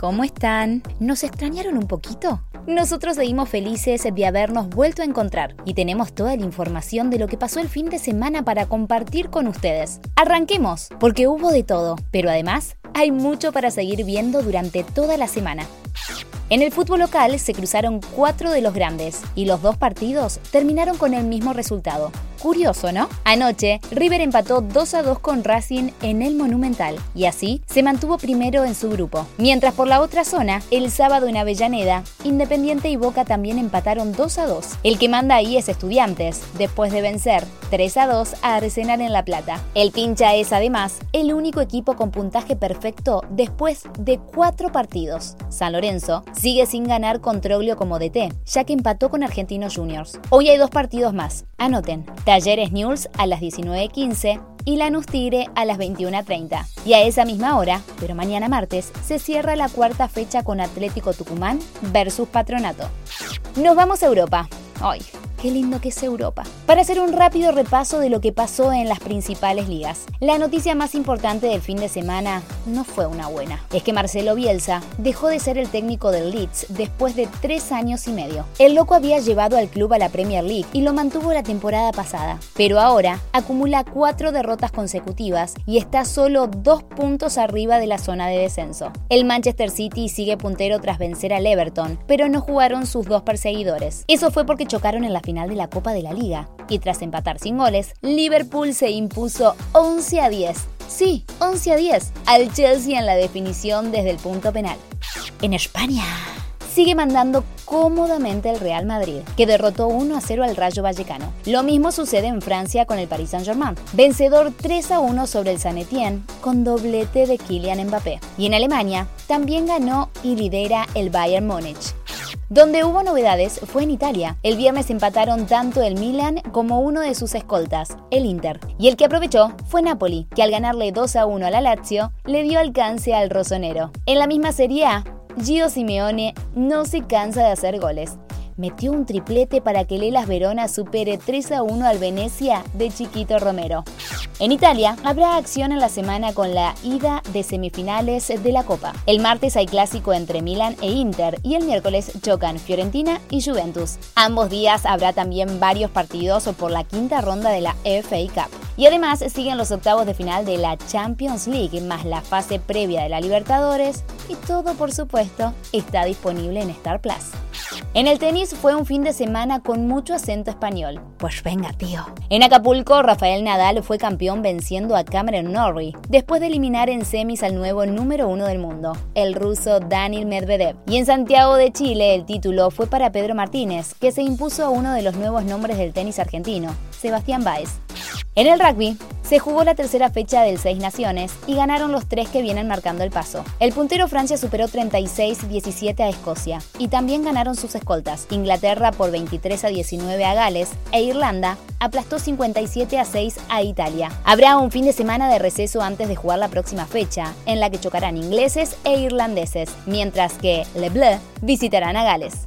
¿Cómo están? ¿Nos extrañaron un poquito? Nosotros seguimos felices de habernos vuelto a encontrar y tenemos toda la información de lo que pasó el fin de semana para compartir con ustedes. Arranquemos, porque hubo de todo, pero además hay mucho para seguir viendo durante toda la semana. En el fútbol local se cruzaron cuatro de los grandes y los dos partidos terminaron con el mismo resultado. Curioso, ¿no? Anoche, River empató 2 a 2 con Racing en el Monumental y así se mantuvo primero en su grupo. Mientras por la otra zona, el sábado en Avellaneda, Independiente y Boca también empataron 2 a 2. El que manda ahí es Estudiantes, después de vencer 3 a 2 a Arsenal en La Plata. El pincha es además el único equipo con puntaje perfecto después de cuatro partidos. San Lorenzo sigue sin ganar con Troglio como DT, ya que empató con Argentinos Juniors. Hoy hay dos partidos más. Anoten. Talleres News a las 19.15 y Lanús Tigre a las 21.30. Y a esa misma hora, pero mañana martes, se cierra la cuarta fecha con Atlético Tucumán versus Patronato. Nos vamos a Europa. Ay, Qué lindo que es Europa. Para hacer un rápido repaso de lo que pasó en las principales ligas. La noticia más importante del fin de semana no fue una buena. Es que Marcelo Bielsa dejó de ser el técnico del Leeds después de tres años y medio. El loco había llevado al club a la Premier League y lo mantuvo la temporada pasada. Pero ahora acumula cuatro derrotas consecutivas y está solo dos puntos arriba de la zona de descenso. El Manchester City sigue puntero tras vencer al Everton, pero no jugaron sus dos perseguidores. Eso fue porque chocaron en la final de la Copa de la Liga. Y tras empatar sin goles, Liverpool se impuso 11 a 10. Sí, 11 a 10 al Chelsea en la definición desde el punto penal. En España sigue mandando cómodamente el Real Madrid, que derrotó 1 a 0 al Rayo Vallecano. Lo mismo sucede en Francia con el Paris Saint-Germain, vencedor 3 a 1 sobre el San Etienne con doblete de Kylian Mbappé. Y en Alemania también ganó y lidera el Bayern Múnich. Donde hubo novedades fue en Italia. El viernes empataron tanto el Milan como uno de sus escoltas, el Inter. Y el que aprovechó fue Napoli, que al ganarle 2 a 1 a la Lazio, le dio alcance al rosonero. En la misma Serie A, Gio Simeone no se cansa de hacer goles metió un triplete para que Lelas Verona supere 3 a 1 al Venecia de Chiquito Romero. En Italia habrá acción en la semana con la ida de semifinales de la Copa. El martes hay clásico entre Milan e Inter y el miércoles chocan Fiorentina y Juventus. Ambos días habrá también varios partidos por la quinta ronda de la FA Cup. Y además siguen los octavos de final de la Champions League más la fase previa de la Libertadores y todo por supuesto está disponible en Star Plus. En el tenis fue un fin de semana con mucho acento español. Pues venga, tío. En Acapulco, Rafael Nadal fue campeón venciendo a Cameron Norrie, después de eliminar en semis al nuevo número uno del mundo, el ruso Daniel Medvedev. Y en Santiago de Chile, el título fue para Pedro Martínez, que se impuso a uno de los nuevos nombres del tenis argentino, Sebastián Báez. En el rugby, se jugó la tercera fecha del Seis Naciones y ganaron los tres que vienen marcando el paso. El puntero Francia superó 36-17 a Escocia y también ganaron sus escoltas. Inglaterra por 23 a 19 a Gales e Irlanda aplastó 57 a 6 a Italia. Habrá un fin de semana de receso antes de jugar la próxima fecha, en la que chocarán ingleses e irlandeses, mientras que Le Bleu visitarán a Gales.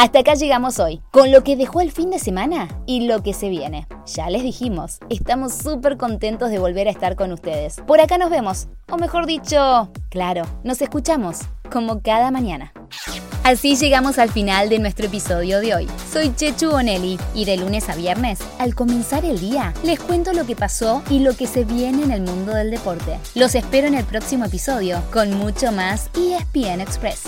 Hasta acá llegamos hoy, con lo que dejó el fin de semana y lo que se viene. Ya les dijimos, estamos súper contentos de volver a estar con ustedes. Por acá nos vemos, o mejor dicho, claro, nos escuchamos, como cada mañana. Así llegamos al final de nuestro episodio de hoy. Soy Chechu Bonelli y de lunes a viernes, al comenzar el día, les cuento lo que pasó y lo que se viene en el mundo del deporte. Los espero en el próximo episodio con mucho más ESPN Express.